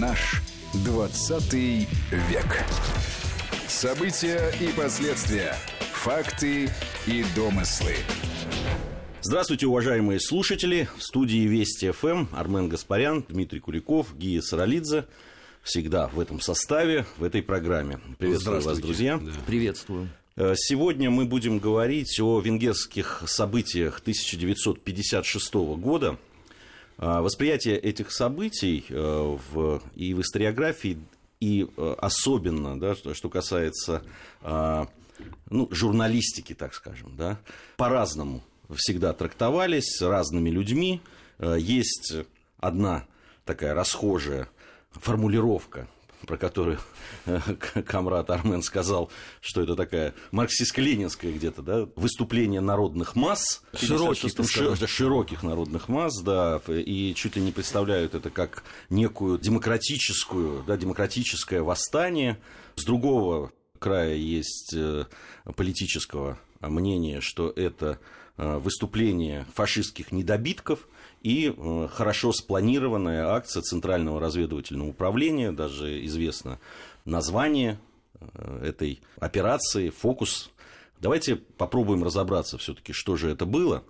Наш 20 век. События и последствия. Факты и домыслы. Здравствуйте, уважаемые слушатели. В студии Вести ФМ Армен Гаспарян, Дмитрий Куликов, Гия Саралидзе. Всегда в этом составе, в этой программе. Приветствую вас, друзья. Да. Приветствую. Э, сегодня мы будем говорить о венгерских событиях 1956 года. Э, восприятие этих событий э, в, и в историографии, и особенно, да, что касается ну, журналистики, так скажем, да, по-разному всегда трактовались разными людьми. Есть одна такая расхожая формулировка про которую э, Камрад Армен сказал, что это такая марксистско-ленинская где-то, да, выступление народных масс. Широких, ши- широких народных масс, да, и чуть ли не представляют это как некую демократическую, да, демократическое восстание. С другого края есть э, политического мнения, что это э, выступление фашистских недобитков – и э, хорошо спланированная акция Центрального разведывательного управления, даже известно название э, этой операции, фокус. Давайте попробуем разобраться все-таки, что же это было,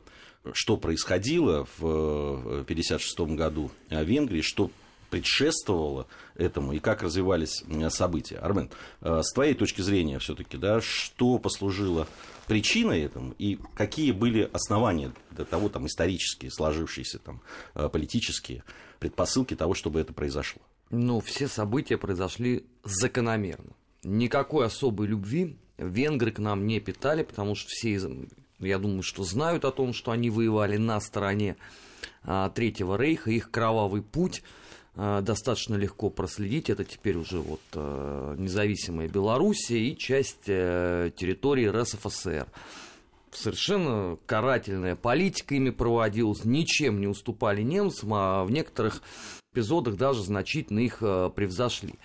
что происходило в 1956 э, году в Венгрии, что предшествовало этому и как развивались события. Армен, с твоей точки зрения все-таки, да, что послужило причиной этому и какие были основания для того, там, исторические, сложившиеся, там, э, политические предпосылки того, чтобы это произошло? Ну, все события произошли закономерно. Никакой особой любви венгры к нам не питали, потому что все, я думаю, что знают о том, что они воевали на стороне а, Третьего Рейха, их кровавый путь – Э, достаточно легко проследить. Это теперь уже вот э, независимая Белоруссия и часть э, территории РСФСР. Совершенно карательная политика ими проводилась, ничем не уступали немцам, а в некоторых эпизодах даже значительно их превзошли.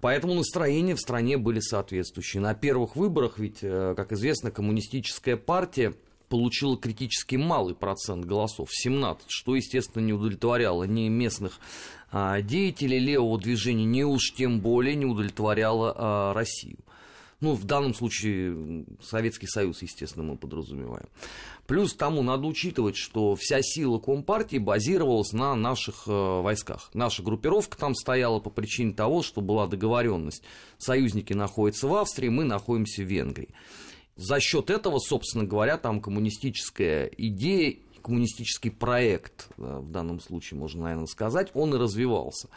Поэтому настроения в стране были соответствующие. На первых выборах, ведь, как известно, коммунистическая партия получила критически малый процент голосов, 17, что, естественно, не удовлетворяло ни местных деятелей левого движения не уж тем более не удовлетворяла а, Россию. Ну, в данном случае Советский Союз, естественно, мы подразумеваем. Плюс тому надо учитывать, что вся сила Компартии базировалась на наших э, войсках. Наша группировка там стояла по причине того, что была договоренность. Союзники находятся в Австрии, мы находимся в Венгрии. За счет этого, собственно говоря, там коммунистическая идея коммунистический проект, э, в данном случае можно, наверное, сказать, он и развивался.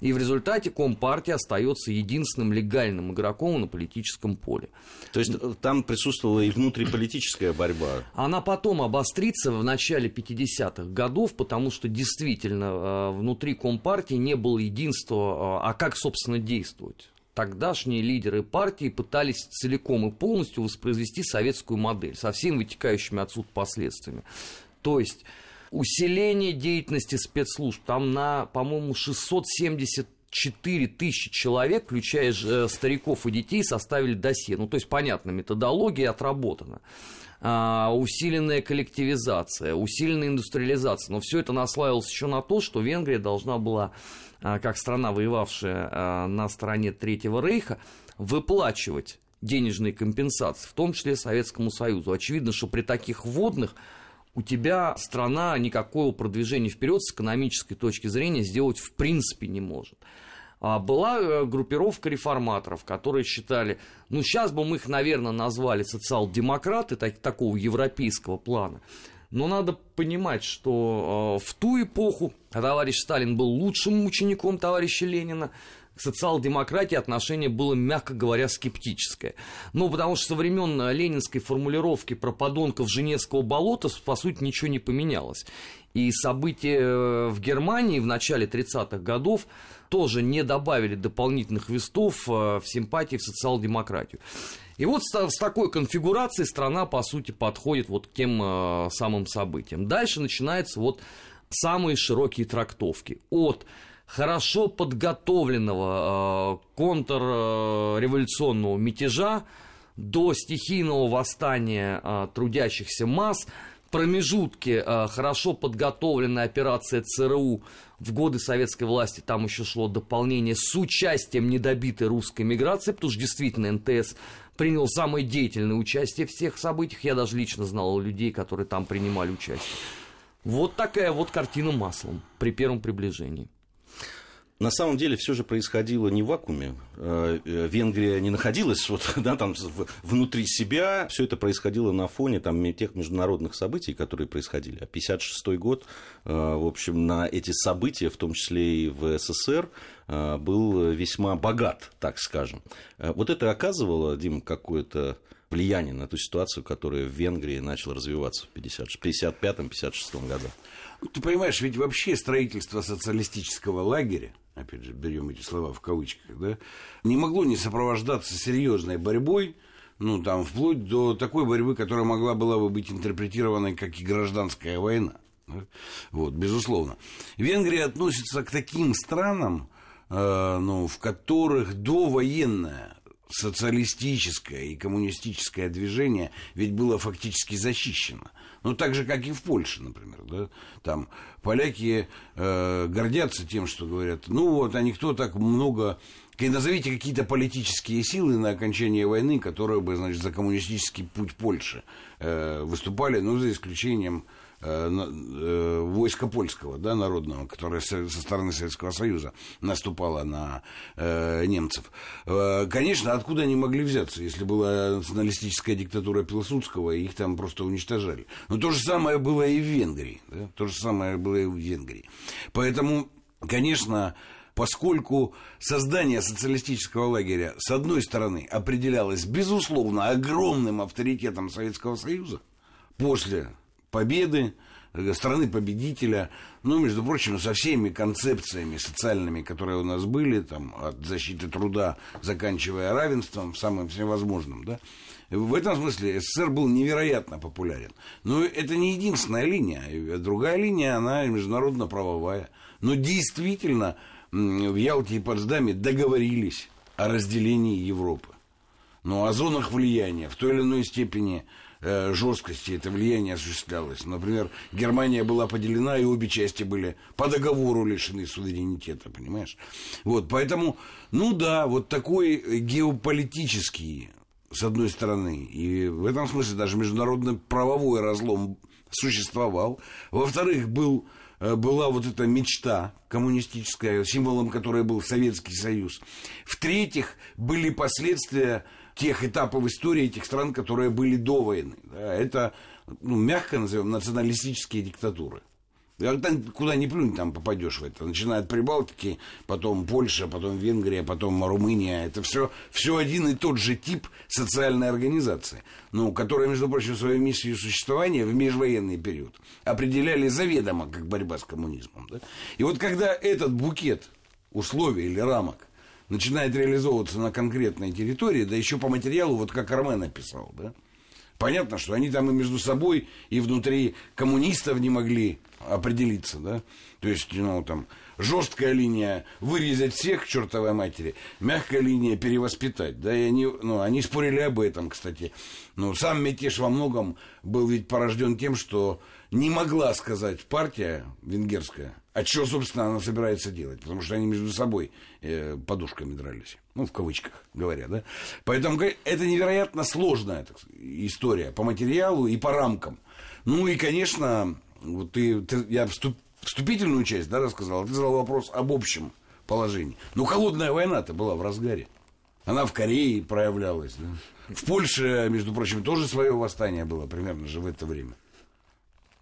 И в результате Компартия остается единственным легальным игроком на политическом поле. То есть э, там присутствовала и внутриполитическая борьба? Она потом обострится в начале 50-х годов, потому что действительно э, внутри Компартии не было единства, а как, собственно, действовать тогдашние лидеры партии пытались целиком и полностью воспроизвести советскую модель со всеми вытекающими отсюда последствиями. То есть усиление деятельности спецслужб. Там на, по-моему, 670 4 тысячи человек, включая э, стариков и детей, составили досье. Ну, то есть, понятно, методология отработана. А, усиленная коллективизация, усиленная индустриализация. Но все это наслаивалось еще на то, что Венгрия должна была, а, как страна, воевавшая а, на стороне Третьего Рейха, выплачивать денежные компенсации, в том числе Советскому Союзу. Очевидно, что при таких вводных у тебя страна никакого продвижения вперед с экономической точки зрения сделать в принципе не может. А была э, группировка реформаторов, которые считали, ну сейчас бы мы их, наверное, назвали социал-демократы так, такого европейского плана. Но надо понимать, что э, в ту эпоху товарищ Сталин был лучшим учеником товарища Ленина, к социал-демократии отношение было, мягко говоря, скептическое. Ну, потому что со времен ленинской формулировки про подонков Женевского болота, по сути, ничего не поменялось. И события э, в Германии в начале 30-х годов тоже не добавили дополнительных вестов э, в симпатии в социал-демократию. И вот с, такой конфигурацией страна, по сути, подходит вот к тем э, самым событиям. Дальше начинаются вот самые широкие трактовки. От хорошо подготовленного э, контрреволюционного мятежа до стихийного восстания э, трудящихся масс, промежутке э, хорошо подготовленная операция ЦРУ в годы советской власти, там еще шло дополнение с участием недобитой русской миграции, потому что действительно НТС принял самое деятельное участие в всех событиях. Я даже лично знал людей, которые там принимали участие. Вот такая вот картина маслом при первом приближении. На самом деле все же происходило не в вакууме. Э, э, Венгрия не находилась вот, да, там, внутри себя. Все это происходило на фоне там, тех международных событий, которые происходили. А 1956 год, э, в общем, на эти события, в том числе и в СССР, был весьма богат, так скажем. Вот это оказывало, Дим, какое-то влияние на ту ситуацию, которая в Венгрии начала развиваться в 1955-1956 году? Ты понимаешь, ведь вообще строительство социалистического лагеря опять же, берем эти слова в кавычках, да, не могло не сопровождаться серьезной борьбой, ну, там, вплоть до такой борьбы, которая могла была бы быть интерпретирована как и гражданская война. Да? Вот, безусловно. Венгрия относится к таким странам, э, ну, в которых довоенная социалистическое и коммунистическое движение ведь было фактически защищено. Ну, так же, как и в Польше, например. Да? Там поляки э, гордятся тем, что говорят, ну вот, а никто так много... Назовите какие-то политические силы на окончание войны, которые бы, значит, за коммунистический путь Польши э, выступали, ну, за исключением войска польского, да, народного, которое со стороны Советского Союза наступало на э, немцев. Э, конечно, откуда они могли взяться, если была националистическая диктатура Пилсудского, и их там просто уничтожали. Но то же самое было и в Венгрии. Да? То же самое было и в Венгрии. Поэтому, конечно, поскольку создание социалистического лагеря, с одной стороны, определялось, безусловно, огромным авторитетом Советского Союза после победы, э, страны победителя, ну, между прочим, со всеми концепциями социальными, которые у нас были, там, от защиты труда, заканчивая равенством, самым всевозможным, да, в этом смысле СССР был невероятно популярен. Но это не единственная линия. Другая линия, она международно-правовая. Но действительно в Ялте и Потсдаме договорились о разделении Европы. Но о зонах влияния в той или иной степени Э, жесткости это влияние осуществлялось. Например, Германия была поделена, и обе части были по договору лишены суверенитета, понимаешь? Вот, поэтому, ну да, вот такой геополитический, с одной стороны, и в этом смысле даже международный правовой разлом существовал. Во-вторых, был э, была вот эта мечта коммунистическая, символом которой был Советский Союз. В-третьих, были последствия тех этапов истории этих стран, которые были до войны. Да, это, ну, мягко назовем, националистические диктатуры. Там, куда ни плюнь, там попадешь в это. Начиная от Прибалтики, потом Польша, потом Венгрия, потом Румыния. Это все, все один и тот же тип социальной организации, ну, которая, между прочим, свою миссию существования в межвоенный период определяли заведомо как борьба с коммунизмом. Да? И вот когда этот букет условий или рамок начинает реализовываться на конкретной территории, да еще по материалу, вот как Армен написал, да, Понятно, что они там и между собой, и внутри коммунистов не могли определиться, да. То есть, ну, там, жесткая линия вырезать всех к чертовой матери, мягкая линия перевоспитать, да, и они, ну, они спорили об этом, кстати. Но сам мятеж во многом был ведь порожден тем, что не могла сказать партия венгерская, а что, собственно, она собирается делать? Потому что они между собой э, подушками дрались. Ну, в кавычках говоря, да? Поэтому это невероятно сложная так, история по материалу и по рамкам. Ну и, конечно, вот ты, ты я вступ, вступительную часть да, рассказал, ты задал вопрос об общем положении. Ну, холодная война-то была в разгаре. Она в Корее проявлялась. Да? В Польше, между прочим, тоже свое восстание было примерно же в это время.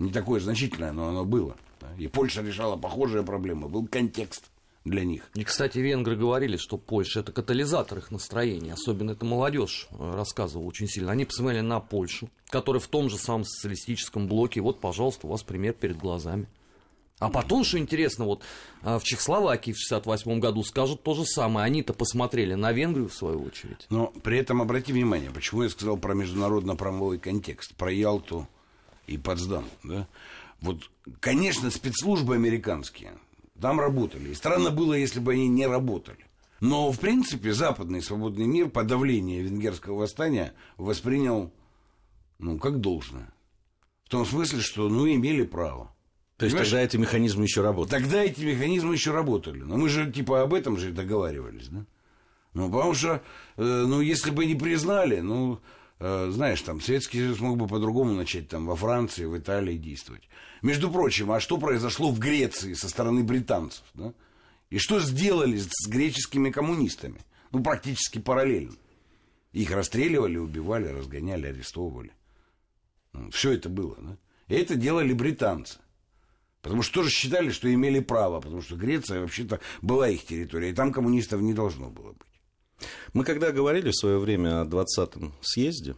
Не такое значительное, но оно было. И Польша решала похожие проблемы. Был контекст для них. И, кстати, венгры говорили, что Польша это катализатор их настроения. Особенно это молодежь э, рассказывала очень сильно. Они посмотрели на Польшу, которая в том же самом социалистическом блоке. Вот, пожалуйста, у вас пример перед глазами. А потом, что интересно, вот э, в Чехословакии в 68 году скажут то же самое. Они-то посмотрели на Венгрию, в свою очередь. Но при этом обрати внимание, почему я сказал про международно-правовой контекст, про Ялту и Потсдам. Да? Вот, конечно, спецслужбы американские там работали. И странно было, если бы они не работали. Но, в принципе, западный свободный мир подавление венгерского восстания воспринял, ну, как должное. В том смысле, что, ну, имели право. То есть Понимаешь? тогда эти механизмы еще работают. Тогда эти механизмы еще работали. Но мы же типа об этом же договаривались, да? Ну, потому что, э, ну, если бы не признали, ну, знаешь, там, Советский Союз мог бы по-другому начать там во Франции, в Италии действовать. Между прочим, а что произошло в Греции со стороны британцев, да? И что сделали с греческими коммунистами? Ну, практически параллельно. Их расстреливали, убивали, разгоняли, арестовывали. все это было, да? И это делали британцы. Потому что тоже считали, что имели право, потому что Греция вообще-то была их территория, и там коммунистов не должно было быть. Мы когда говорили в свое время о 20-м съезде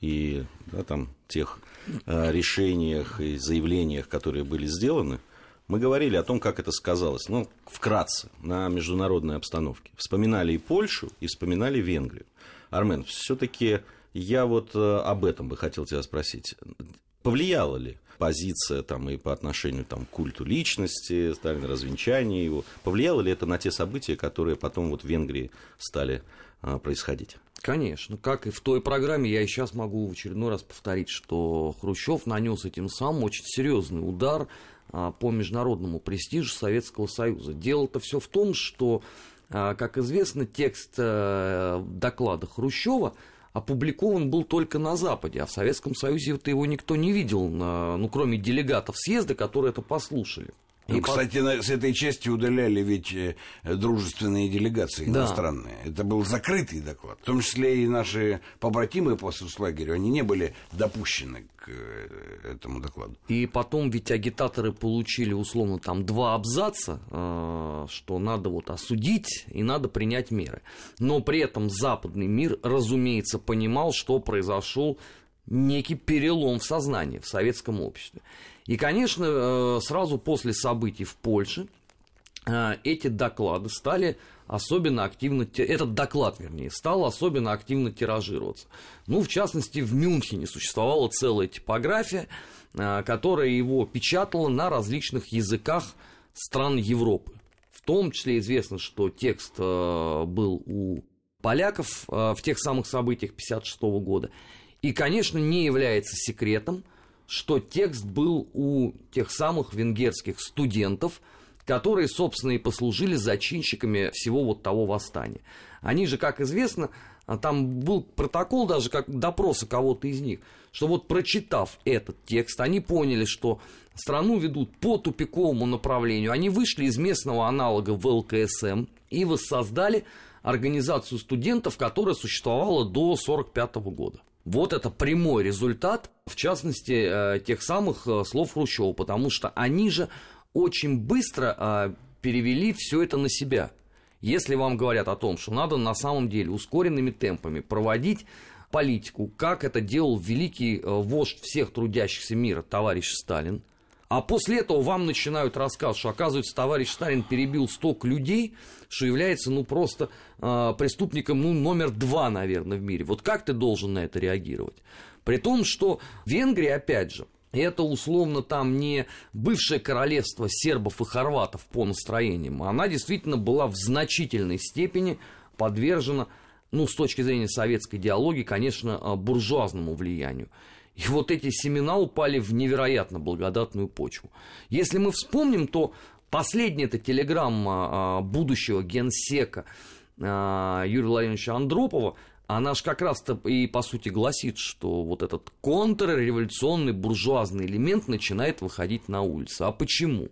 и да, там, тех э, решениях и заявлениях, которые были сделаны, мы говорили о том, как это сказалось, ну, вкратце, на международной обстановке. Вспоминали и Польшу, и вспоминали Венгрию. Армен, все-таки я вот э, об этом бы хотел тебя спросить. Повлияло ли позиция там, и по отношению там, к культу личности, Сталина, развенчание его, повлияло ли это на те события, которые потом вот в Венгрии стали а, происходить? Конечно. Как и в той программе, я и сейчас могу в очередной раз повторить, что Хрущев нанес этим самым очень серьезный удар а, по международному престижу Советского Союза. Дело-то все в том, что, а, как известно, текст а, доклада Хрущева опубликован был только на Западе, а в Советском Союзе это его никто не видел, ну, кроме делегатов съезда, которые это послушали. Ну, и кстати, по... с этой части удаляли ведь э, дружественные делегации да. иностранные. Это был закрытый доклад. В том числе и наши побратимы по соцлагерю, они не были допущены к э, этому докладу. И потом ведь агитаторы получили условно там два абзаца, э, что надо вот осудить и надо принять меры. Но при этом западный мир, разумеется, понимал, что произошел некий перелом в сознании в советском обществе. И, конечно, э, сразу после событий в Польше э, эти доклады стали особенно активно, этот доклад, вернее, стал особенно активно тиражироваться. Ну, в частности, в Мюнхене существовала целая типография, э, которая его печатала на различных языках стран Европы. В том числе известно, что текст был у поляков в тех самых событиях 1956 года. И, конечно, не является секретом – что текст был у тех самых венгерских студентов, которые, собственно, и послужили зачинщиками всего вот того восстания. Они же, как известно, а там был протокол даже как допроса кого-то из них, что вот прочитав этот текст, они поняли, что страну ведут по тупиковому направлению. Они вышли из местного аналога в ЛКСМ и воссоздали организацию студентов, которая существовала до 1945 года. Вот это прямой результат, в частности, э, тех самых э, слов Хрущева, потому что они же очень быстро э, перевели все это на себя. Если вам говорят о том, что надо на самом деле ускоренными темпами проводить политику, как это делал великий вождь всех трудящихся мира, товарищ Сталин, а после этого вам начинают рассказывать, что, оказывается, товарищ Сталин перебил столько людей, что является, ну, просто э, преступником, ну, номер два, наверное, в мире. Вот как ты должен на это реагировать? При том, что Венгрия, опять же, это условно там не бывшее королевство сербов и хорватов по настроениям, она действительно была в значительной степени подвержена, ну, с точки зрения советской идеологии, конечно, а, буржуазному влиянию. И вот эти семена упали в невероятно благодатную почву. Если мы вспомним, то последняя эта телеграмма а, будущего генсека а, Юрия Владимировича Андропова, она же как раз-то и по сути гласит, что вот этот контрреволюционный буржуазный элемент начинает выходить на улицу. А почему?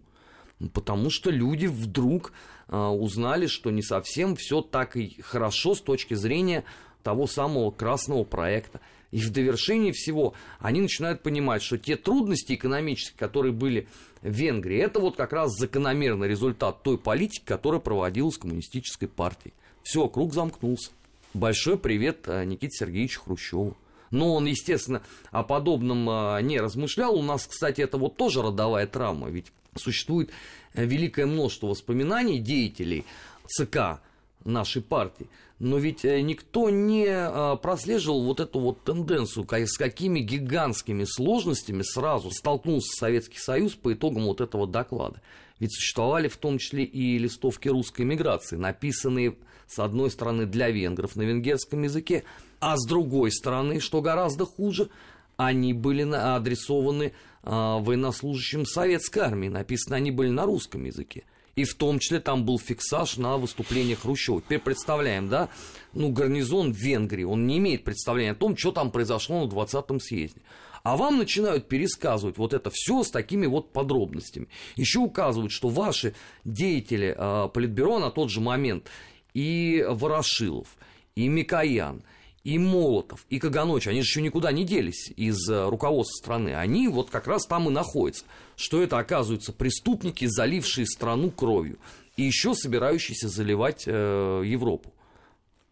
Ну, потому что люди вдруг а, узнали, что не совсем все так и хорошо с точки зрения того самого красного проекта. И в довершении всего они начинают понимать, что те трудности экономические, которые были в Венгрии, это вот как раз закономерный результат той политики, которая проводилась коммунистической партией. Все, круг замкнулся. Большой привет э, Никите Сергеевичу Хрущеву. Но он, естественно, о подобном э, не размышлял. У нас, кстати, это вот тоже родовая травма. Ведь существует э, великое множество воспоминаний деятелей ЦК нашей партии. Но ведь э, никто не э, прослеживал вот эту вот тенденцию, с какими гигантскими сложностями сразу столкнулся Советский Союз по итогам вот этого доклада. Ведь существовали в том числе и листовки русской миграции, написанные, с одной стороны, для венгров на венгерском языке, а с другой стороны, что гораздо хуже, они были адресованы а, военнослужащим советской армии. Написано, они были на русском языке. И в том числе там был фиксаж на выступлениях Хрущева. Теперь представляем, да, ну, гарнизон в Венгрии, он не имеет представления о том, что там произошло на 20-м съезде. А вам начинают пересказывать вот это все с такими вот подробностями. Еще указывают, что ваши деятели э, Политбюро на тот же момент и Ворошилов, и Микоян – и Молотов, и Каганович, они же еще никуда не делись из э, руководства страны. Они вот как раз там и находятся. Что это, оказывается, преступники, залившие страну кровью. И еще собирающиеся заливать э, Европу.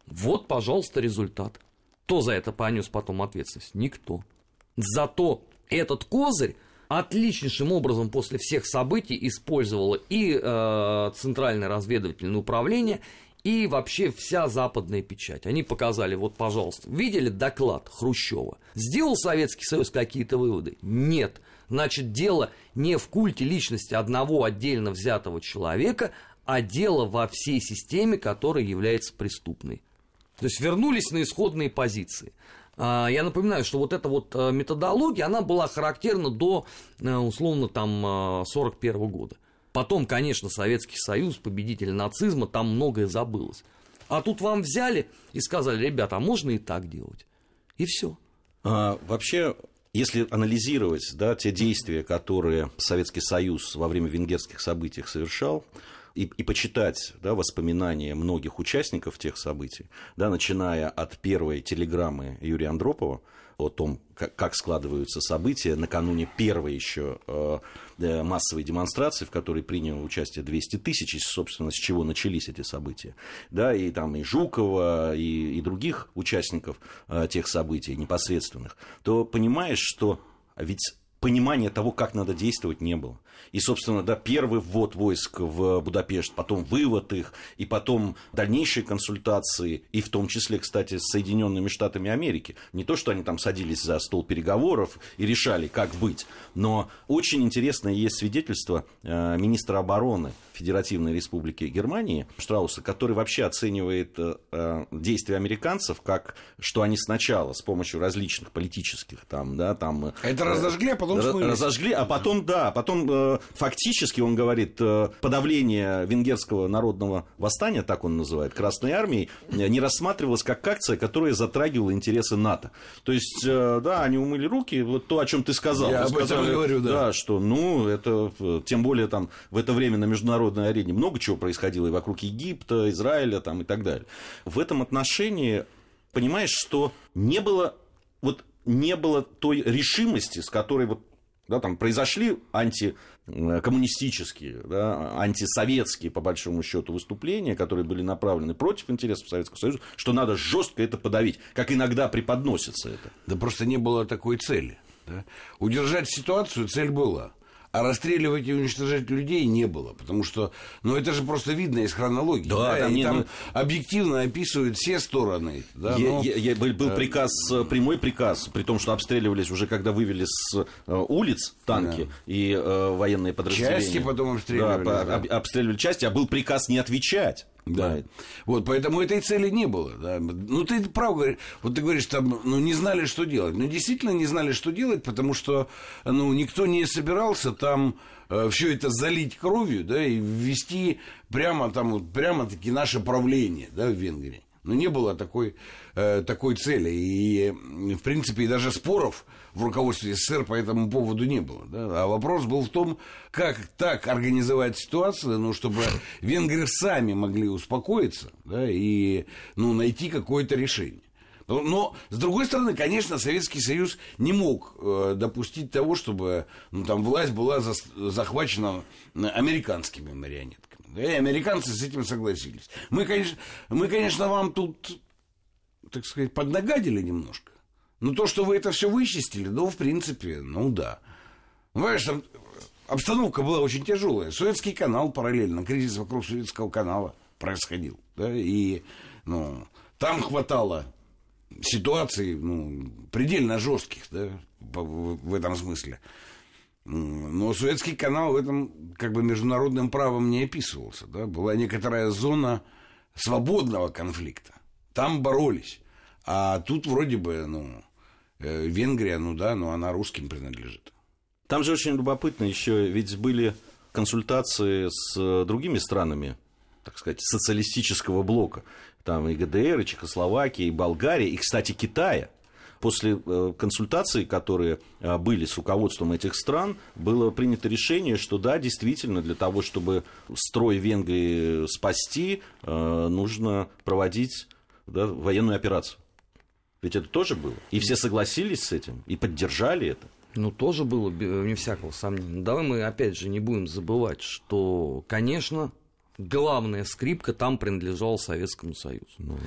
Вот, пожалуйста, результат. Кто за это понес потом ответственность? Никто. Зато этот козырь отличнейшим образом после всех событий использовало и э, Центральное разведывательное управление, и вообще вся западная печать. Они показали, вот, пожалуйста, видели доклад Хрущева? Сделал Советский Союз какие-то выводы? Нет. Значит, дело не в культе личности одного отдельно взятого человека, а дело во всей системе, которая является преступной. То есть вернулись на исходные позиции. А, я напоминаю, что вот эта вот э, методология, она была характерна до, э, условно, там, 41 э, года. Потом, конечно, Советский Союз, победитель нацизма, там многое забылось. А тут вам взяли и сказали, ребята, а можно и так делать. И все. А, вообще, если анализировать да, те действия, которые Советский Союз во время венгерских событий совершал, и, и почитать да, воспоминания многих участников тех событий, да, начиная от первой телеграммы Юрия Андропова, о том, как, складываются события накануне первой еще э, э, массовой демонстрации, в которой приняло участие 200 тысяч, и, собственно, с чего начались эти события. Да, и там и Жукова, и, и других участников э, тех событий непосредственных, то понимаешь, что ведь понимания того, как надо действовать, не было. И, собственно, да, первый ввод войск в Будапешт, потом вывод их, и потом дальнейшие консультации, и в том числе, кстати, с Соединенными Штатами Америки. Не то, что они там садились за стол переговоров и решали, как быть, но очень интересное есть свидетельство э, министра обороны Федеративной Республики Германии Штрауса, который вообще оценивает э, э, действия американцев как, что они сначала с помощью различных политических там, да, там... Это разожгли, а потом. Разожгли, а потом, да, потом фактически, он говорит, э, подавление венгерского народного восстания, так он называет, Красной Армии, э, не рассматривалось как акция, которая затрагивала интересы НАТО. То есть, э, да, они умыли руки, вот то, о чем ты сказал. Я об этом говорю, да. Да, что, ну, это, тем более, там, в это время на международной арене много чего происходило и вокруг Египта, Израиля, там, и так далее. В этом отношении, понимаешь, что не было, вот, не было той решимости, с которой вот да, там произошли антикоммунистические, да, антисоветские, по большому счету, выступления, которые были направлены против интересов Советского Союза, что надо жестко это подавить, как иногда преподносится это. Да просто не было такой цели. Да? Удержать ситуацию цель была. А расстреливать и уничтожать людей не было, потому что, ну, это же просто видно из хронологии. Да, да там, и там ну... объективно описывают все стороны. Да, я, но... я, я, был э, приказ, э, прямой приказ, при том, что обстреливались уже, когда вывели с э, улиц танки да. и э, военные подразделения. Части потом обстреливали. Да, да. обстреливали части, а был приказ не отвечать. Да. да. Вот, поэтому этой цели не было. Да. Ну, ты прав говоришь. Вот ты говоришь, там, ну, не знали, что делать. Ну, действительно не знали, что делать, потому что, ну, никто не собирался там э, все это залить кровью, да, и ввести прямо там, вот, прямо-таки наше правление, да, в Венгрии. Но не было такой, э, такой цели. И, в принципе, и даже споров в руководстве СССР по этому поводу не было. Да? А вопрос был в том, как так организовать ситуацию, ну, чтобы венгры сами могли успокоиться да, и ну, найти какое-то решение. Но, с другой стороны, конечно, Советский Союз не мог э, допустить того, чтобы ну, там, власть была за, захвачена американскими марионетками. Да, и американцы с этим согласились. Мы, конечно, мы, конечно, вам тут, так сказать, поднагадили немножко. Но то, что вы это все вычистили, ну, в принципе, ну да. Понимаешь, там обстановка была очень тяжелая. Советский канал параллельно, кризис вокруг Советского канала происходил. Да, и ну, там хватало ситуаций ну, предельно жестких да, в этом смысле. Но Суэцкий канал в этом как бы международным правом не описывался. Да? Была некоторая зона свободного конфликта. Там боролись. А тут вроде бы, ну, Э, Венгрия, ну да, но она русским принадлежит. Там же очень любопытно еще, ведь были консультации с э, другими странами, так сказать, социалистического блока. Там и ГДР, и Чехословакия, и Болгария, и, кстати, Китая. После э, консультаций, которые э, были с руководством этих стран, было принято решение, что да, действительно, для того, чтобы строй Венгрии спасти, нужно проводить да, военную операцию. Ведь это тоже было. И все согласились с этим, и поддержали это. Ну, тоже было, не всякого сомнения. Давай мы, опять же, не будем забывать, что, конечно, главная скрипка там принадлежала Советскому Союзу. Ну,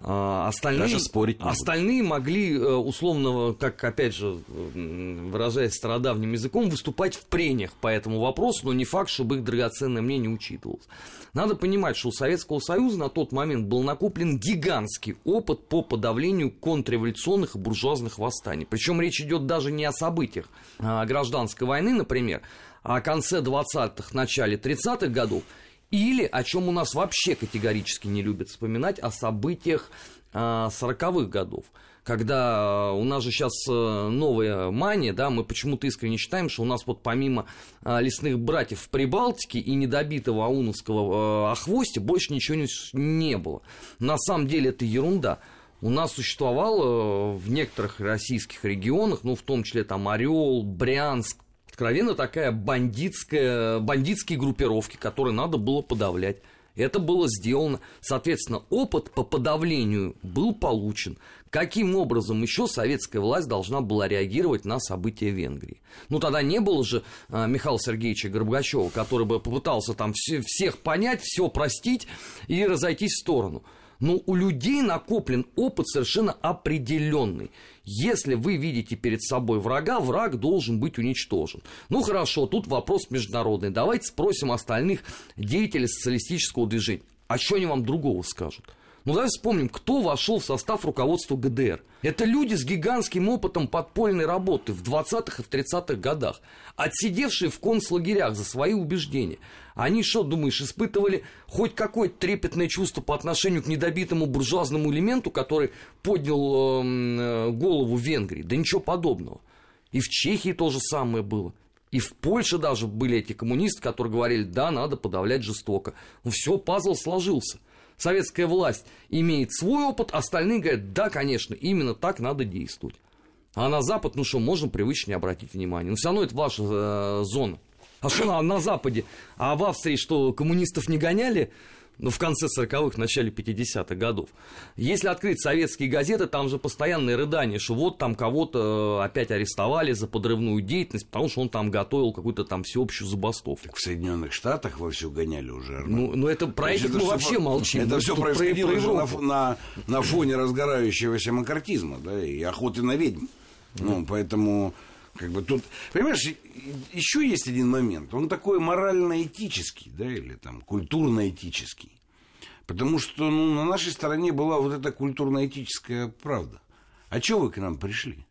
а, остальные, даже спорить не остальные буду. могли, э, условно, как, опять же, выражаясь стародавним языком, выступать в прениях по этому вопросу, но не факт, чтобы их драгоценное мнение учитывалось. Надо понимать, что у Советского Союза на тот момент был накоплен гигантский опыт по подавлению контрреволюционных и буржуазных восстаний. Причем речь идет даже не о событиях а гражданской войны, например, а о конце 20-х, начале 30-х годов, или, о чем у нас вообще категорически не любят вспоминать, о событиях 40-х годов когда у нас же сейчас э, новая мания, да, мы почему-то искренне считаем, что у нас вот помимо э, лесных братьев в Прибалтике и недобитого ауновского э, охвости больше ничего не было. На самом деле это ерунда. У нас существовало в некоторых российских регионах, ну, в том числе там Орел, Брянск, откровенно такая бандитская, бандитские группировки, которые надо было подавлять. Это было сделано. Соответственно, опыт по подавлению был получен. Каким образом еще советская власть должна была реагировать на события Венгрии? Ну, тогда не было же а, Михаила Сергеевича Горбачева, который бы попытался там все, всех понять, все простить и разойтись в сторону. Но у людей накоплен опыт совершенно определенный. Если вы видите перед собой врага, враг должен быть уничтожен. Ну хорошо, тут вопрос международный. Давайте спросим остальных деятелей социалистического движения. А что они вам другого скажут? Ну, давайте вспомним, кто вошел в состав руководства ГДР. Это люди с гигантским опытом подпольной работы в 20-х и в 30-х годах, отсидевшие в концлагерях за свои убеждения. Они что, думаешь, испытывали хоть какое-то трепетное чувство по отношению к недобитому буржуазному элементу, который поднял эм, э, голову в Венгрии? Да ничего подобного. И в Чехии то же самое было. И в Польше даже были эти коммунисты, которые говорили, да, надо подавлять жестоко. Ну все, пазл сложился советская власть имеет свой опыт, остальные говорят, да, конечно, именно так надо действовать. А на Запад, ну что, можно привычнее обратить внимание. Но все равно это ваша э, зона. А что на, на Западе? А в Австрии что, коммунистов не гоняли? Ну, в конце 40-х, начале 50-х годов. Если открыть советские газеты, там же постоянное рыдание, что вот там кого-то э, опять арестовали за подрывную деятельность, потому что он там готовил какую-то там всеобщую забастовку. Так в Соединенных Штатах во все гоняли уже. Ну, ну это про этих мы вообще про... молчим. Это все происходило про, про на, на, на фоне разгорающегося макартизма, да, и охоты на ведьм. Ну, поэтому как бы тут, понимаешь, еще есть один момент. Он такой морально-этический, да, или там культурно-этический. Потому что ну, на нашей стороне была вот эта культурно-этическая правда. А что вы к нам пришли?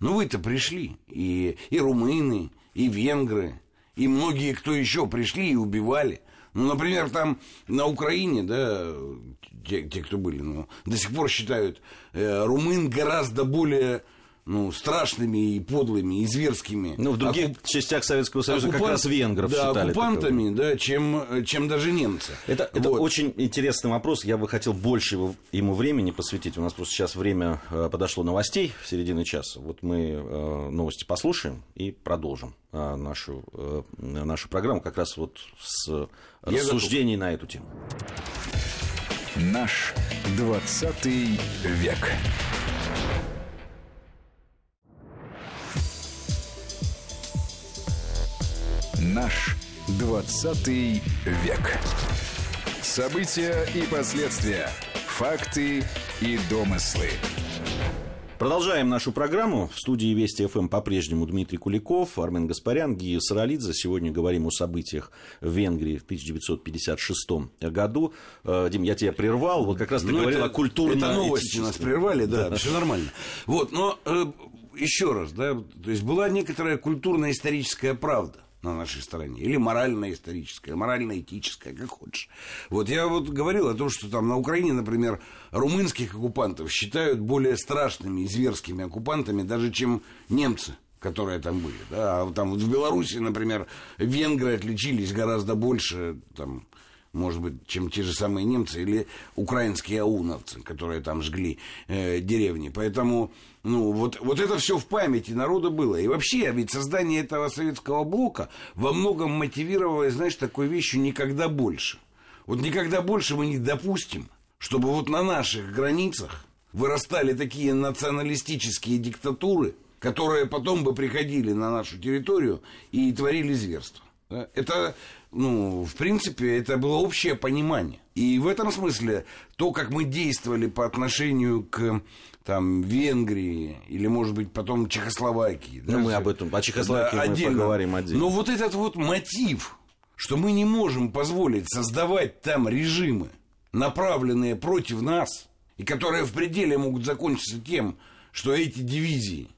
Ну, вы-то пришли. И, и румыны, и венгры, и многие, кто еще пришли и убивали. Ну, например, там на Украине, да, те, те кто были, ну, до сих пор считают э, румын гораздо более ну, страшными и подлыми, и зверскими. Ну, в других оккуп... частях Советского Союза оккупант... как раз венгров да, считали оккупантами, таковым. да, чем, чем даже немцы. Это, вот. это очень интересный вопрос. Я бы хотел больше его, ему времени посвятить. У нас просто сейчас время э, подошло новостей в середине часа. Вот мы э, новости послушаем и продолжим э, нашу, нашу программу как раз вот с Я рассуждений готов. на эту тему. Наш 20 век. Наш 20 век. События и последствия. Факты и домыслы. Продолжаем нашу программу. В студии Вести ФМ по-прежнему Дмитрий Куликов, Армен Гаспарян, Гия Саралидзе. Сегодня говорим о событиях в Венгрии в 1956 году. Э, Дим, я тебя прервал. Вот как раз ты ну, говорил это, о культурной... Это новости нас прервали, да, да. все нормально. Вот, но э, еще раз, да, то есть была некоторая культурно-историческая правда на нашей стороне. Или морально-историческое, морально-этическое, как хочешь. Вот я вот говорил о том, что там на Украине, например, румынских оккупантов считают более страшными и зверскими оккупантами, даже чем немцы которые там были. Да? А там вот в Беларуси, например, венгры отличились гораздо больше, там, может быть, чем те же самые немцы или украинские ауновцы, которые там жгли э, деревни. Поэтому ну, вот, вот это все в памяти народа было. И вообще, ведь создание этого советского блока во многом мотивировалось, знаешь, такой вещью никогда больше. Вот никогда больше мы не допустим, чтобы вот на наших границах вырастали такие националистические диктатуры, которые потом бы приходили на нашу территорию и творили зверство. Это, ну, в принципе, это было общее понимание. И в этом смысле то, как мы действовали по отношению к там, Венгрии или, может быть, потом Чехословакии. Ну, да, мы об этом, о Чехословакии да, мы поговорим отдельно. Но вот этот вот мотив, что мы не можем позволить создавать там режимы, направленные против нас, и которые в пределе могут закончиться тем, что эти дивизии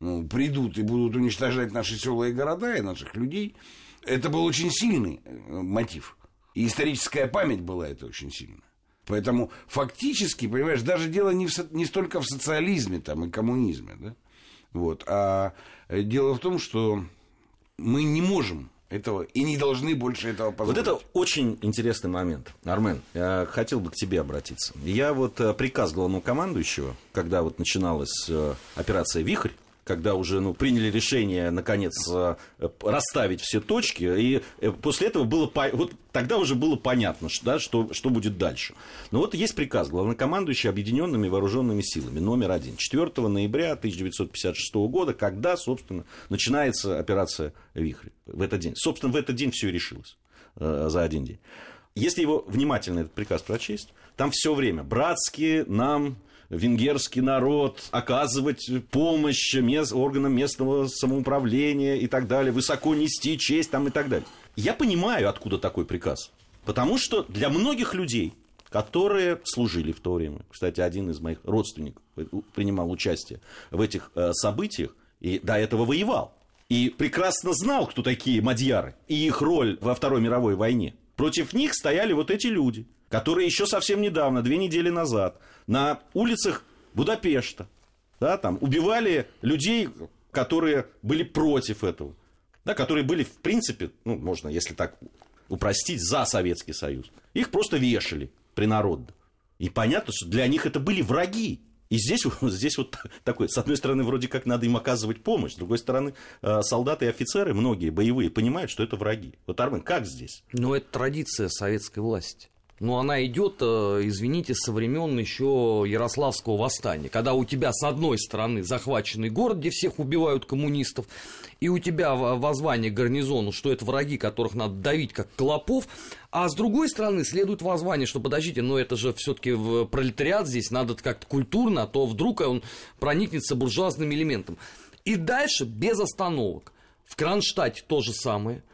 ну, придут и будут уничтожать наши села и города, и наших людей, это был очень сильный э, мотив. И историческая память была это очень сильная. Поэтому фактически, понимаешь, даже дело не, в, не столько в социализме там, и коммунизме, да? вот, а э, дело в том, что мы не можем этого и не должны больше этого позволить. Вот это очень интересный момент. Армен, я хотел бы к тебе обратиться. Я вот э, приказ главного командующего, когда вот начиналась операция «Вихрь», когда уже ну, приняли решение, наконец, э, расставить все точки, и э, после этого было, вот тогда уже было понятно, что, да, что, что будет дальше. Но вот есть приказ главнокомандующий Объединенными Вооруженными Силами номер один, 4 ноября 1956 года, когда, собственно, начинается операция «Вихрь» в этот день. Собственно, в этот день все решилось э, за один день. Если его внимательно этот приказ прочесть, там все время братские нам венгерский народ, оказывать помощь мест, органам местного самоуправления и так далее, высоко нести честь там и так далее. Я понимаю, откуда такой приказ. Потому что для многих людей, которые служили в то время, кстати, один из моих родственников принимал участие в этих э, событиях и до этого воевал. И прекрасно знал, кто такие мадьяры и их роль во Второй мировой войне. Против них стояли вот эти люди, которые еще совсем недавно, две недели назад, на улицах Будапешта, да, там, убивали людей, которые были против этого, да, которые были, в принципе, ну, можно, если так упростить, за Советский Союз. Их просто вешали принародно. И понятно, что для них это были враги. И здесь, здесь вот такой, с одной стороны, вроде как надо им оказывать помощь, с другой стороны, э, солдаты и офицеры, многие боевые, понимают, что это враги. Вот, Армен, как здесь? Ну, это традиция советской власти. Но она идет, э, извините, со времен еще Ярославского восстания, когда у тебя с одной стороны захваченный город, где всех убивают коммунистов, и у тебя воззвание гарнизону, что это враги, которых надо давить как клопов, а с другой стороны следует воззвание, что подождите, но это же все-таки пролетариат здесь, надо как-то культурно, а то вдруг он проникнется буржуазным элементом. И дальше без остановок. В Кронштадте то же самое –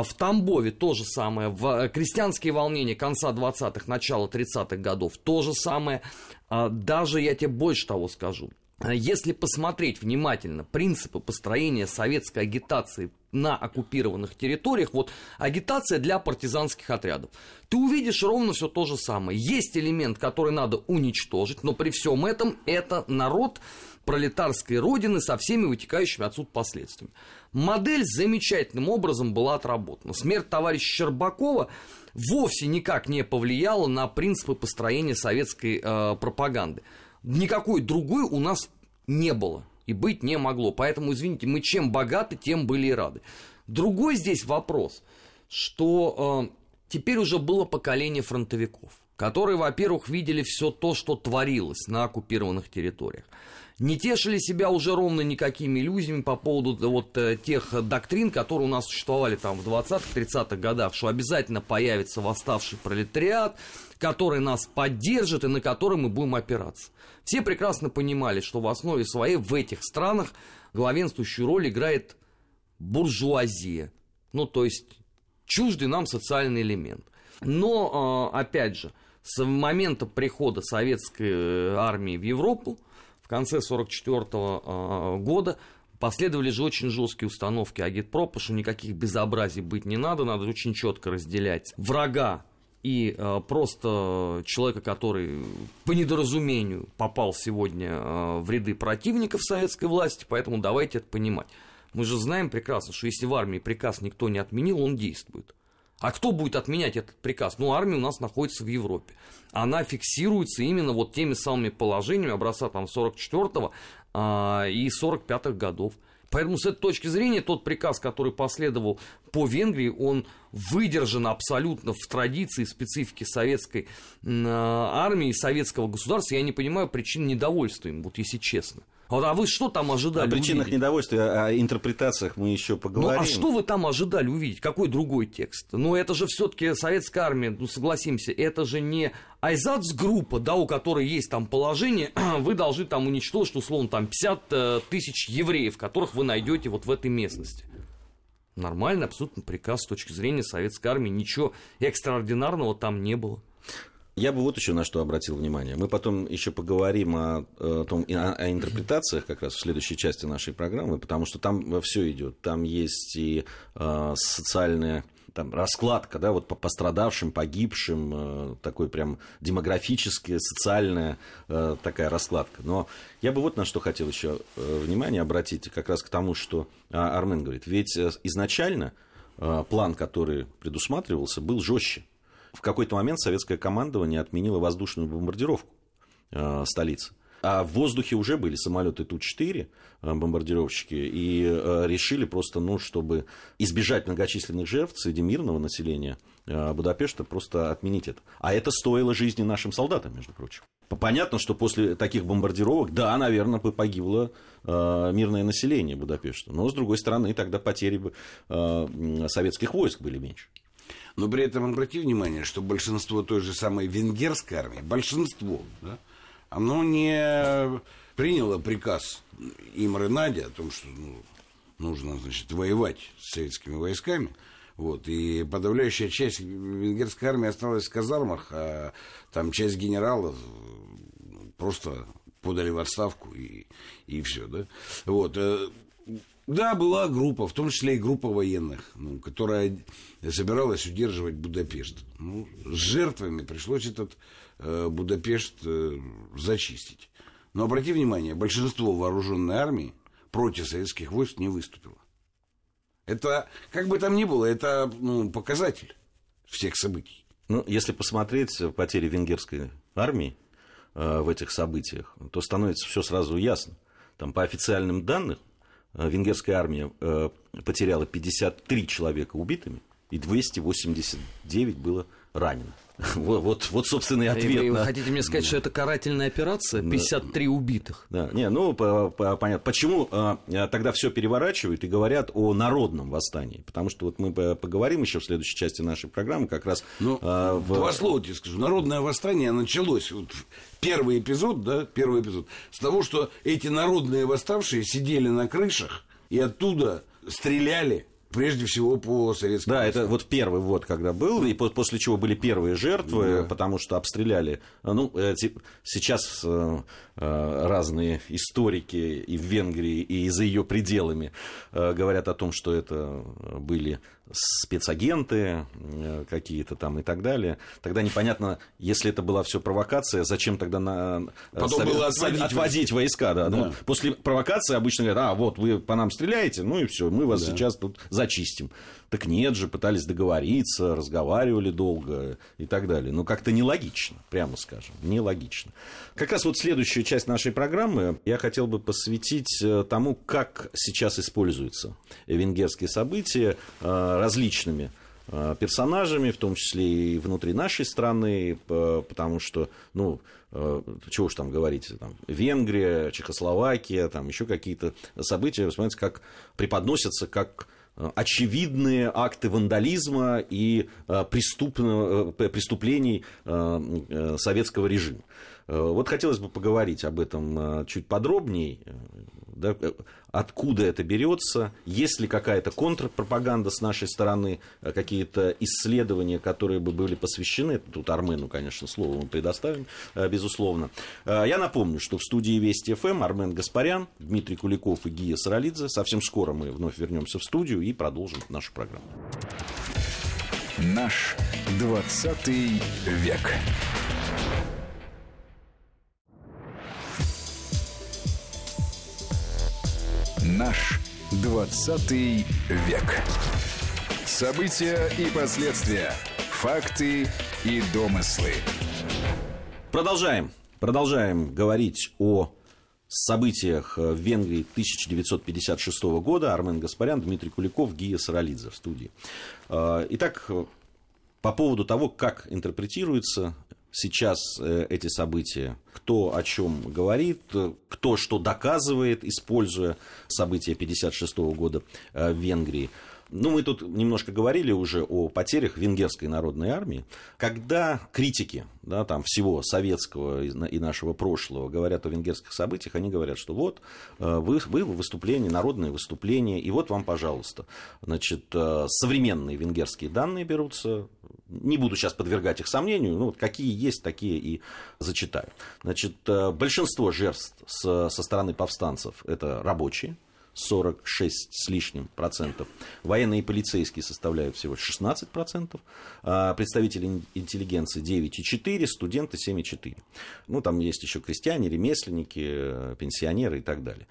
в Тамбове то же самое, в э, крестьянские волнения конца 20-х, начала 30-х годов то же самое. А даже я тебе больше того скажу. Если посмотреть внимательно принципы построения советской агитации на оккупированных территориях, вот агитация для партизанских отрядов, ты увидишь ровно все то же самое. Есть элемент, который надо уничтожить, но при всем этом это народ пролетарской родины со всеми вытекающими отсюда последствиями. Модель замечательным образом была отработана. Смерть товарища Щербакова вовсе никак не повлияла на принципы построения советской э, пропаганды. Никакой другой у нас не было и быть не могло. Поэтому, извините, мы чем богаты, тем были и рады. Другой здесь вопрос, что э, теперь уже было поколение фронтовиков, которые, во-первых, видели все то, что творилось на оккупированных территориях не тешили себя уже ровно никакими иллюзиями по поводу вот э, тех доктрин, которые у нас существовали там в 20-30-х годах, что обязательно появится восставший пролетариат, который нас поддержит и на который мы будем опираться. Все прекрасно понимали, что в основе своей в этих странах главенствующую роль играет буржуазия, ну то есть чуждый нам социальный элемент. Но, э, опять же, с момента прихода советской э, армии в Европу, конце 1944 а, года Последовали же очень жесткие установки агитпропа, что никаких безобразий быть не надо, надо очень четко разделять врага и э, просто человека, который по недоразумению попал сегодня э, в ряды противников советской власти, поэтому давайте это понимать. Мы же знаем прекрасно, что если в армии приказ никто не отменил, он действует. А кто будет отменять этот приказ? Ну, армия у нас находится в Европе. Она фиксируется именно вот теми самыми положениями образца там 44-го а, и 45-х годов. Поэтому с этой точки зрения тот приказ, который последовал по Венгрии, он выдержан абсолютно в традиции, специфике советской армии, советского государства. Я не понимаю причин недовольства им, вот если честно. Вот, а вы что там ожидали? О причинах увидеть? недовольствия, о интерпретациях мы еще поговорим. Ну а что вы там ожидали увидеть? Какой другой текст? Ну это же все-таки советская армия, ну согласимся, это же не Айзац-группа, да, у которой есть там положение, вы должны там уничтожить, условно, там 50 э, тысяч евреев, которых вы найдете вот в этой местности. Нормальный абсолютно приказ с точки зрения советской армии, ничего экстраординарного там не было. Я бы вот еще на что обратил внимание. Мы потом еще поговорим о, о том, о, о интерпретациях как раз в следующей части нашей программы, потому что там все идет. Там есть и э, социальная там, раскладка, да, вот по пострадавшим, погибшим, э, такой прям демографическая, социальная э, такая раскладка. Но я бы вот на что хотел еще э, внимание обратить, как раз к тому, что э, Армен говорит. Ведь э, изначально э, план, который предусматривался, был жестче в какой-то момент советское командование отменило воздушную бомбардировку э, столицы. А в воздухе уже были самолеты Ту-4, э, бомбардировщики, и э, решили просто, ну, чтобы избежать многочисленных жертв среди мирного населения э, Будапешта, просто отменить это. А это стоило жизни нашим солдатам, между прочим. Понятно, что после таких бомбардировок, да, наверное, бы погибло мирное население Будапешта. Но, с другой стороны, тогда потери бы, советских войск были меньше. Но при этом обрати внимание, что большинство той же самой венгерской армии, большинство, да, оно не приняло приказ Имры Нади о том, что ну, нужно, значит, воевать с советскими войсками. Вот, и подавляющая часть венгерской армии осталась в казармах, а там часть генералов просто подали в отставку и, и все, да. Вот, э, да, была группа, в том числе и группа военных, ну, которая собиралась удерживать Будапешт. Ну, с жертвами пришлось этот э, Будапешт э, зачистить. Но обрати внимание, большинство вооруженной армии против советских войск не выступило. Это, как бы там ни было, это ну, показатель всех событий. Ну, если посмотреть потери венгерской армии э, в этих событиях, то становится все сразу ясно. Там по официальным данным венгерская армия э, потеряла 53 человека убитыми, и 289 было ранено. Вот, вот, вот собственный ответ. Вы, на... хотите мне сказать, что это карательная операция? 53 да. убитых. Да. Не, ну, по, по, понятно. Почему а, тогда все переворачивают и говорят о народном восстании? Потому что вот мы поговорим еще в следующей части нашей программы как раз... Ну, а, в... два слова тебе скажу. Народное восстание началось, вот, первый эпизод, да, первый эпизод, с того, что эти народные восставшие сидели на крышах и оттуда стреляли Прежде всего по советским. Да, это вот первый вот, когда был, и после чего были первые жертвы, да. потому что обстреляли. Ну, э, сейчас э, э, разные историки и в Венгрии, и за ее пределами говорят о том, что это были спецагенты какие-то там и так далее. Тогда непонятно, если это была все провокация, зачем тогда на... Потом было отводить, отводить войска. Да. Ну, да. Ну, после провокации обычно говорят, а вот вы по нам стреляете, ну и все, мы вас да. сейчас тут зачистим. Так нет же, пытались договориться, разговаривали долго и так далее. Но как-то нелогично, прямо скажем, нелогично. Как раз вот следующую часть нашей программы я хотел бы посвятить э, тому, как сейчас используются венгерские события э, различными э, персонажами, в том числе и внутри нашей страны, потому что, ну, чего уж там говорить, там, Венгрия, Чехословакия, там еще какие-то события, посмотрите, как преподносятся как Э, очевидные акты вандализма и э, преступного, э, преступлений советского режима. Вот хотелось бы поговорить об этом чуть подробнее да, откуда это берется, есть ли какая-то контрпропаганда с нашей стороны, э, какие-то исследования, которые бы были посвящены, тут Армену, конечно, слово мы предоставим, э, безусловно. Э, я напомню, что в студии Вести ФМ Армен Гаспарян, Дмитрий Куликов и Гия Саралидзе. Совсем скоро мы вновь вернемся в студию и продолжим нашу программу. Наш 20 век. Наш 20 век. События и последствия. Факты и домыслы. Продолжаем. Продолжаем говорить о событиях в Венгрии 1956 года. Армен Гаспарян, Дмитрий Куликов, Гия Саралидзе в студии. А, итак, по поводу того, как интерпретируется сейчас э, эти события, кто о чем говорит, кто что доказывает, используя события 1956 года э, в Венгрии. Ну, мы тут немножко говорили уже о потерях венгерской народной армии. Когда критики да, там, всего советского и нашего прошлого говорят о венгерских событиях, они говорят, что вот, э, вы, вы выступление, народное выступление, и вот вам, пожалуйста, значит, э, современные венгерские данные берутся, не буду сейчас подвергать их сомнению, ну, вот какие есть, такие и зачитаю. Значит, э, большинство жертв со стороны повстанцев – это рабочие, 46 с лишним процентов. Военные и полицейские составляют всего 16 процентов. А представители интеллигенции 9,4, студенты 7,4. Ну, там есть еще крестьяне, ремесленники, пенсионеры и так далее.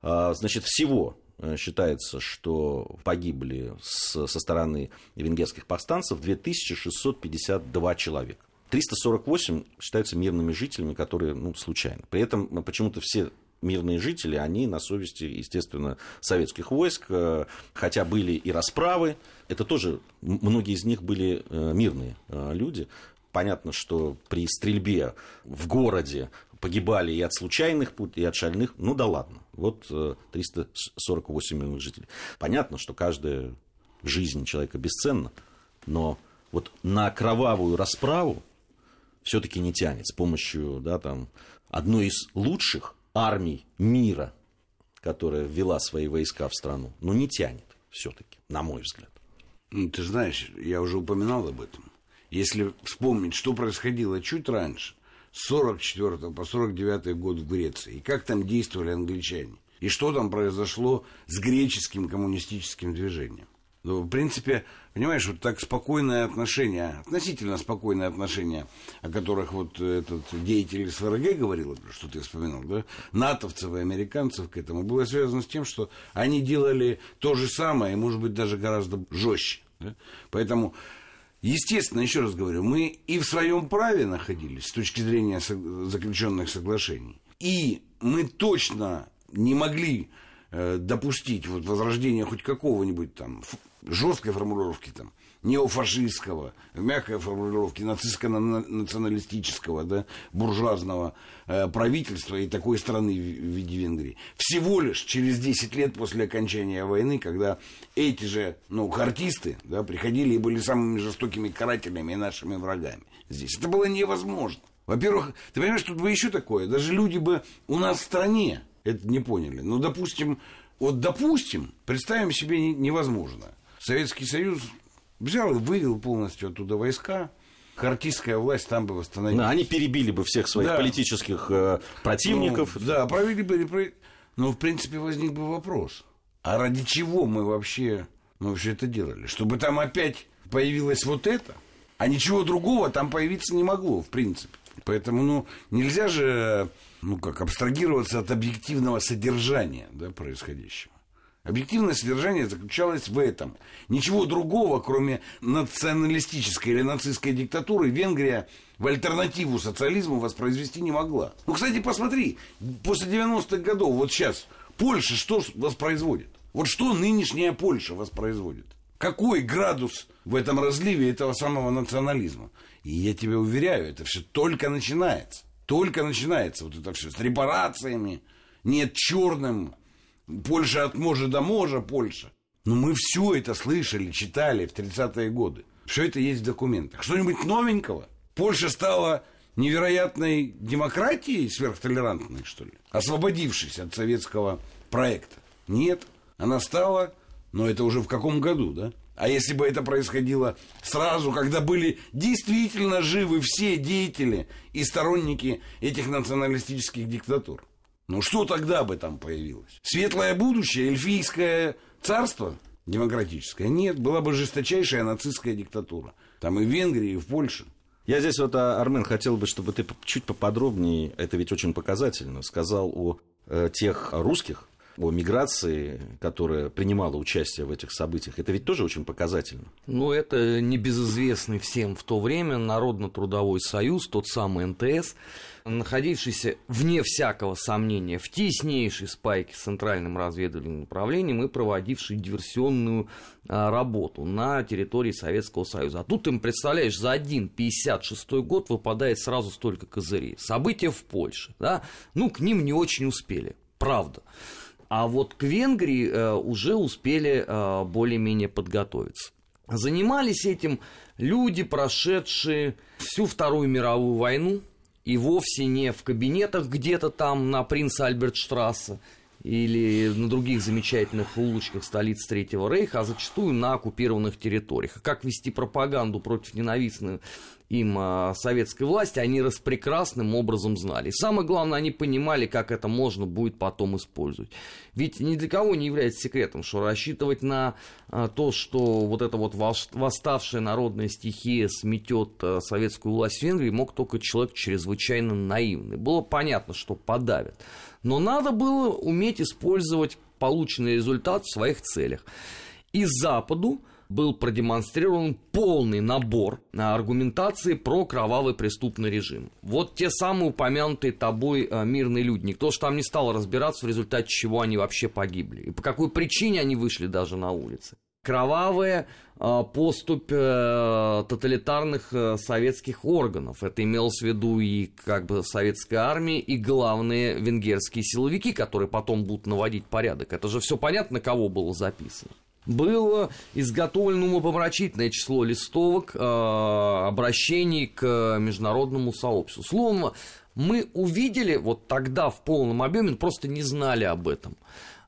А, значит, всего э, считается, что погибли со стороны венгерских повстанцев 2652 человека. 348 считаются мирными жителями, которые ну, случайно. При этом почему-то все мирные жители, они на совести, естественно, советских войск, э, хотя были и расправы, это тоже, многие из них были э, мирные э, люди. Понятно, что при стрельбе в городе погибали и от случайных пут, и от шальных, ну да ладно, вот 348 мирных жителей. Понятно, что каждая жизнь человека бесценна, но вот на кровавую расправу все-таки не тянет с помощью да, там, одной из лучших армий мира, которая ввела свои войска в страну, ну, не тянет все-таки, на мой взгляд. Ну, ты знаешь, я уже упоминал об этом. Если вспомнить, что происходило чуть раньше, с 44 по 49 год в Греции, и как там действовали англичане, и что там произошло с греческим коммунистическим движением. Ну, в принципе, понимаешь, вот так спокойное отношение, относительно спокойное отношение, о которых вот этот деятель СВРГ говорил, что ты вспоминал, да, натовцев и американцев к этому, было связано с тем, что они делали то же самое, и, может быть, даже гораздо жестче. Да? Поэтому, естественно, еще раз говорю, мы и в своем праве находились с точки зрения заключенных соглашений, и мы точно не могли э, допустить вот возрождения хоть какого-нибудь там жесткой формулировки там, неофашистского, в мягкой формулировке нацистско-националистического, да, буржуазного э, правительства и такой страны в, виде Венгрии. Всего лишь через 10 лет после окончания войны, когда эти же, ну, хартисты, да, приходили и были самыми жестокими карателями и нашими врагами здесь. Это было невозможно. Во-первых, ты понимаешь, тут бы еще такое, даже люди бы у нас в стране это не поняли. Ну, допустим, вот допустим, представим себе невозможно – Советский Союз взял и вывел полностью оттуда войска, хартистская власть там бы восстановилась. Да, они перебили бы всех своих да. политических э, противников. Ну, да, провели бы... Но, в принципе, возник бы вопрос. А ради чего мы вообще, мы вообще это делали? Чтобы там опять появилось вот это? А ничего другого там появиться не могло, в принципе. Поэтому, ну, нельзя же, ну, как, абстрагироваться от объективного содержания да, происходящего. Объективное содержание заключалось в этом. Ничего другого, кроме националистической или нацистской диктатуры, Венгрия в альтернативу социализму воспроизвести не могла. Ну, кстати, посмотри, после 90-х годов, вот сейчас, Польша что воспроизводит? Вот что нынешняя Польша воспроизводит? Какой градус в этом разливе этого самого национализма? И я тебя уверяю, это все только начинается. Только начинается вот это все с репарациями, нет черным, Польша от можа до можа, Польша. Но мы все это слышали, читали в 30-е годы. Все это есть в документах. Что-нибудь новенького? Польша стала невероятной демократией сверхтолерантной, что ли, освободившись от советского проекта. Нет, она стала, но это уже в каком году, да? А если бы это происходило сразу, когда были действительно живы все деятели и сторонники этих националистических диктатур? Ну что тогда бы там появилось? Светлое будущее, эльфийское царство демократическое? Нет, была бы жесточайшая нацистская диктатура. Там и в Венгрии, и в Польше. Я здесь вот, а, Армен, хотел бы, чтобы ты чуть поподробнее, это ведь очень показательно, сказал о э, тех русских, о миграции, которая принимала участие в этих событиях, это ведь тоже очень показательно. Ну, это небезызвестный всем в то время Народно-трудовой союз, тот самый НТС, находившийся, вне всякого сомнения, в теснейшей спайке с Центральным разведывательным управлением и проводивший диверсионную а, работу на территории Советского Союза. А тут им, представляешь, за один 56 год выпадает сразу столько козырей. События в Польше, да, ну, к ним не очень успели, правда. А вот к Венгрии э, уже успели э, более-менее подготовиться. Занимались этим люди, прошедшие всю Вторую мировую войну, и вовсе не в кабинетах где-то там на принца Альбертштрассе или на других замечательных улочках столиц Третьего Рейха, а зачастую на оккупированных территориях. Как вести пропаганду против ненавистной им а, советской власти, они распрекрасным образом знали. И самое главное, они понимали, как это можно будет потом использовать. Ведь ни для кого не является секретом, что рассчитывать на а, то, что вот эта вот восставшая народная стихия сметет а, советскую власть в Венгрии, мог только человек чрезвычайно наивный. Было понятно, что подавят. Но надо было уметь использовать полученный результат в своих целях. И Западу был продемонстрирован полный набор аргументации про кровавый преступный режим. Вот те самые упомянутые тобой а, мирные люди. Никто же там не стал разбираться, в результате чего они вообще погибли. И по какой причине они вышли даже на улицы. Кровавая э, поступь э, тоталитарных э, советских органов. Это имелось в виду и как бы советская армия, и главные венгерские силовики, которые потом будут наводить порядок. Это же все понятно, кого было записано было изготовлено умопомрачительное число листовок, э, обращений к международному сообществу. Словно мы увидели вот тогда в полном объеме, просто не знали об этом.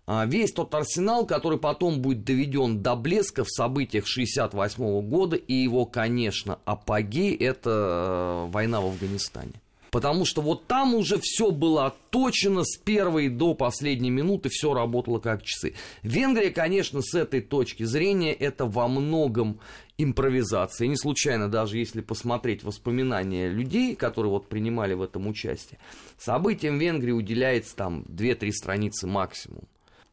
А весь тот арсенал, который потом будет доведен до блеска в событиях 1968 года, и его, конечно, апогей – это э, война в Афганистане. Потому что вот там уже все было отточено с первой до последней минуты, все работало как часы. Венгрия, конечно, с этой точки зрения, это во многом импровизация. Не случайно, даже если посмотреть воспоминания людей, которые вот принимали в этом участие, событиям Венгрии уделяется там 2-3 страницы максимум.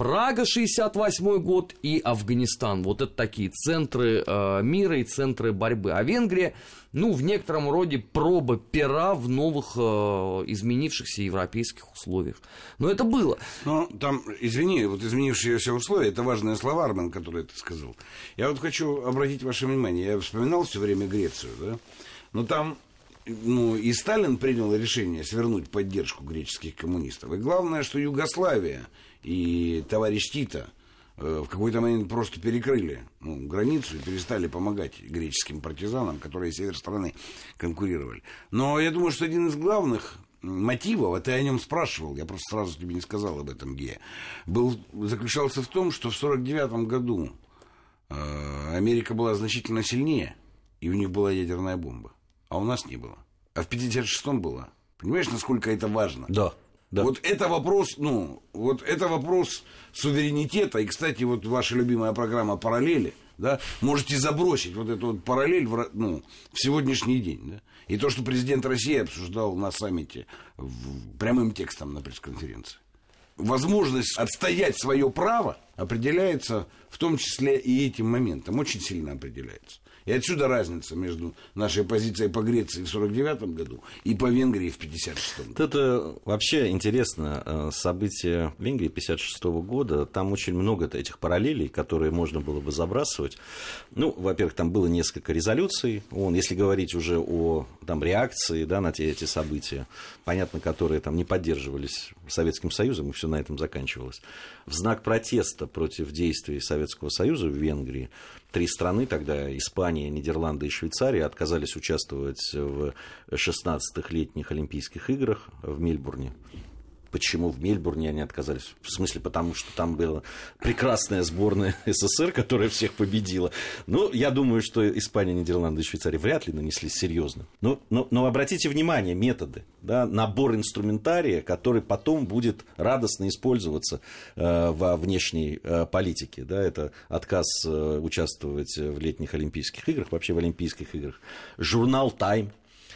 Прага 68 год и Афганистан. Вот это такие центры э, мира и центры борьбы. А Венгрия, ну, в некотором роде проба пера в новых э, изменившихся европейских условиях. Но это было. Но там, извини, вот изменившиеся условия, это важные слова, Армен, которые ты сказал. Я вот хочу обратить ваше внимание, я вспоминал все время Грецию, да? Но там ну, и Сталин принял решение свернуть поддержку греческих коммунистов. И главное, что Югославия и товарищ Тита э, в какой-то момент просто перекрыли ну, границу и перестали помогать греческим партизанам, которые север страны конкурировали. Но я думаю, что один из главных мотивов, а ты о нем спрашивал, я просто сразу тебе не сказал об этом, Гея, был, заключался в том, что в 1949 году э, Америка была значительно сильнее, и у них была ядерная бомба, а у нас не было. А в 1956-м была. Понимаешь, насколько это важно? Да. Да. Вот это вопрос, ну, вот это вопрос суверенитета. И, кстати, вот ваша любимая программа «Параллели», да, можете забросить вот эту вот параллель в, ну, в сегодняшний день, да. И то, что президент России обсуждал на саммите в, прямым текстом на пресс-конференции. Возможность отстоять свое право определяется в том числе и этим моментом, очень сильно определяется. И отсюда разница между нашей позицией по Греции в 49 году и по Венгрии в 56 году. Это вообще интересно. Э, события Венгрии 56 года, там очень много этих параллелей, которые можно было бы забрасывать. Ну, во-первых, там было несколько резолюций. Он, если говорить уже о там, реакции да, на те, эти события, понятно, которые там не поддерживались Советским Союзом, и все на этом заканчивалось. В знак протеста против действий Советского Союза в Венгрии три страны тогда, Испания, Нидерланды и Швейцария отказались участвовать в 16-х летних Олимпийских играх в Мельбурне. Почему в Мельбурне они отказались? В смысле, потому что там была прекрасная сборная СССР, которая всех победила. Ну, я думаю, что Испания, Нидерланды и Швейцария вряд ли нанеслись серьезно. Но, но, но обратите внимание, методы, да, набор инструментария, который потом будет радостно использоваться э, во внешней э, политике. Да, это отказ э, участвовать в летних Олимпийских играх, вообще в Олимпийских играх. Журнал Time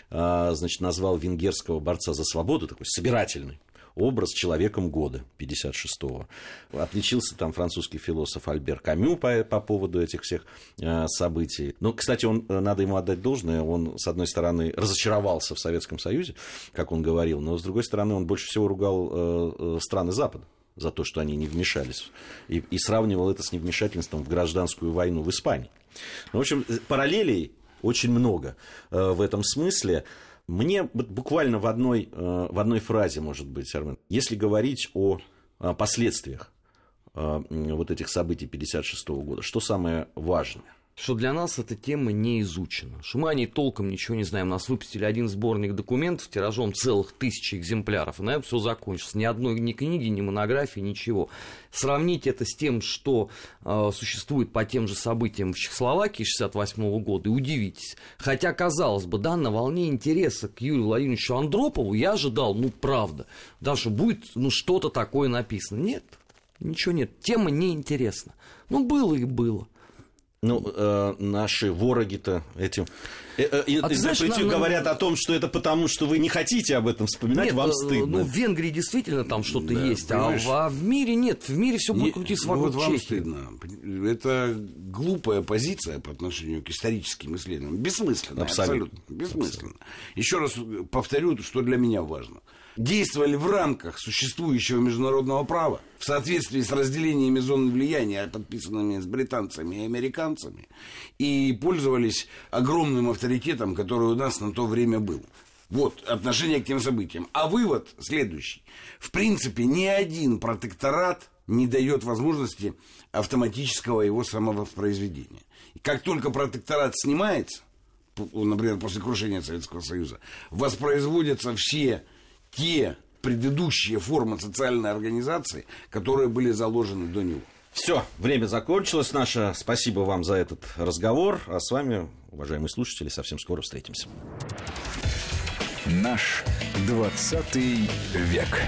э, значит, назвал венгерского борца за свободу такой собирательный образ человеком года 56-го. Отличился там французский философ Альбер Камю по, по поводу этих всех э, событий. Ну, кстати, он, э, надо ему отдать должное, он, с одной стороны, разочаровался в Советском Союзе, как он говорил, но, с другой стороны, он больше всего ругал э, э страны Запада за то, что они не вмешались, и, и сравнивал это с невмешательством в гражданскую войну в Испании. Ну, в общем, э, параллелей очень много э, в этом смысле. Мне буквально в одной, э, в одной фразе, может быть, Армен, если говорить о последствиях э, вот этих событий 1956 года, что самое важное? Что для нас эта тема не изучена, что мы о ней толком ничего не знаем. Нас выпустили один сборник документов тиражом целых тысячи экземпляров, и на этом все закончилось. Ни одной ни книги, ни монографии, ничего. Сравнить это с тем, что э, существует по тем же событиям в Чехословакии 68 года, и удивитесь. Хотя, казалось бы, да, на волне интереса к Юрию Владимировичу Андропову я ожидал, ну, правда, да, что будет ну, что-то такое написано. Нет, ничего нет. Тема неинтересна. Ну, было и было. Ну, э, наши вороги-то этим э, э, а интерпретию говорят о том, что это потому, что вы не хотите об этом вспоминать, нет, вам э, стыдно. Ну, в Венгрии действительно там что-то да, есть, а в, а в мире нет, в мире все будет крутиться ну, вокруг вот вам стыдно. Это глупая позиция по отношению к историческим исследованиям. Бессмысленно, абсолютно. абсолютно бессмысленно. Еще раз повторю, что для меня важно – действовали в рамках существующего международного права, в соответствии с разделениями зон влияния, подписанными с британцами и американцами, и пользовались огромным авторитетом, который у нас на то время был. Вот отношение к тем событиям. А вывод следующий. В принципе, ни один протекторат не дает возможности автоматического его самовоспроизведения. Как только протекторат снимается, например, после крушения Советского Союза, воспроизводятся все те предыдущие формы социальной организации, которые были заложены до него. Все, время закончилось наше. Спасибо вам за этот разговор. А с вами, уважаемые слушатели, совсем скоро встретимся. Наш 20 век.